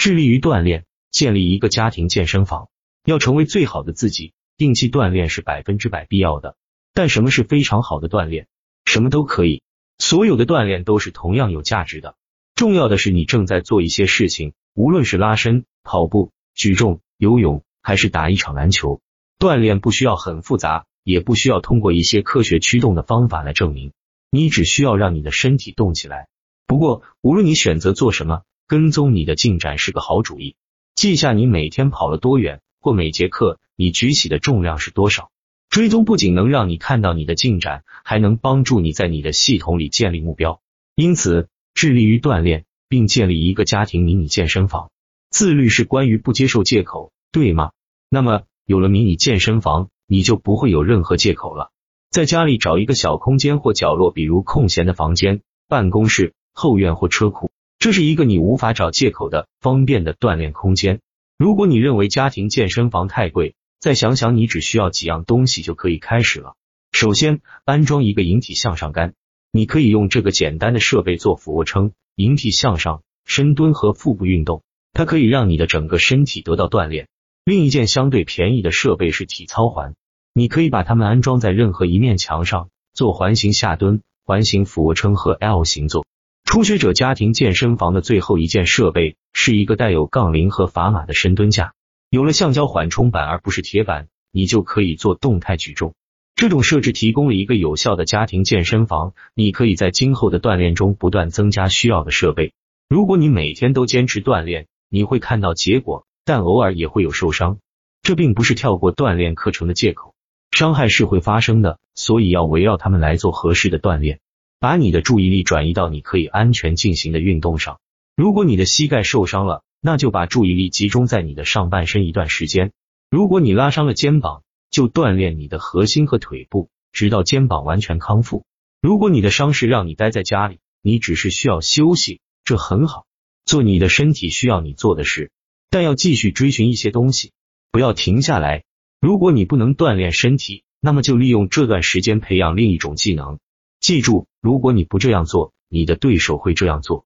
致力于锻炼，建立一个家庭健身房。要成为最好的自己，定期锻炼是百分之百必要的。但什么是非常好的锻炼？什么都可以，所有的锻炼都是同样有价值的。重要的是你正在做一些事情，无论是拉伸、跑步、举重、游泳，还是打一场篮球。锻炼不需要很复杂，也不需要通过一些科学驱动的方法来证明。你只需要让你的身体动起来。不过，无论你选择做什么，跟踪你的进展是个好主意。记下你每天跑了多远，或每节课你举起的重量是多少。追踪不仅能让你看到你的进展，还能帮助你在你的系统里建立目标。因此，致力于锻炼，并建立一个家庭迷你健身房。自律是关于不接受借口，对吗？那么。有了迷你健身房，你就不会有任何借口了。在家里找一个小空间或角落，比如空闲的房间、办公室、后院或车库，这是一个你无法找借口的方便的锻炼空间。如果你认为家庭健身房太贵，再想想，你只需要几样东西就可以开始了。首先，安装一个引体向上杆，你可以用这个简单的设备做俯卧撑、引体向上、深蹲和腹部运动，它可以让你的整个身体得到锻炼。另一件相对便宜的设备是体操环，你可以把它们安装在任何一面墙上，做环形下蹲、环形俯卧撑和 L 型坐。初学者家庭健身房的最后一件设备是一个带有杠铃和砝码的深蹲架。有了橡胶缓冲板而不是铁板，你就可以做动态举重。这种设置提供了一个有效的家庭健身房，你可以在今后的锻炼中不断增加需要的设备。如果你每天都坚持锻炼，你会看到结果。但偶尔也会有受伤，这并不是跳过锻炼课程的借口。伤害是会发生的，所以要围绕他们来做合适的锻炼。把你的注意力转移到你可以安全进行的运动上。如果你的膝盖受伤了，那就把注意力集中在你的上半身一段时间。如果你拉伤了肩膀，就锻炼你的核心和腿部，直到肩膀完全康复。如果你的伤势让你待在家里，你只是需要休息，这很好。做你的身体需要你做的事。但要继续追寻一些东西，不要停下来。如果你不能锻炼身体，那么就利用这段时间培养另一种技能。记住，如果你不这样做，你的对手会这样做。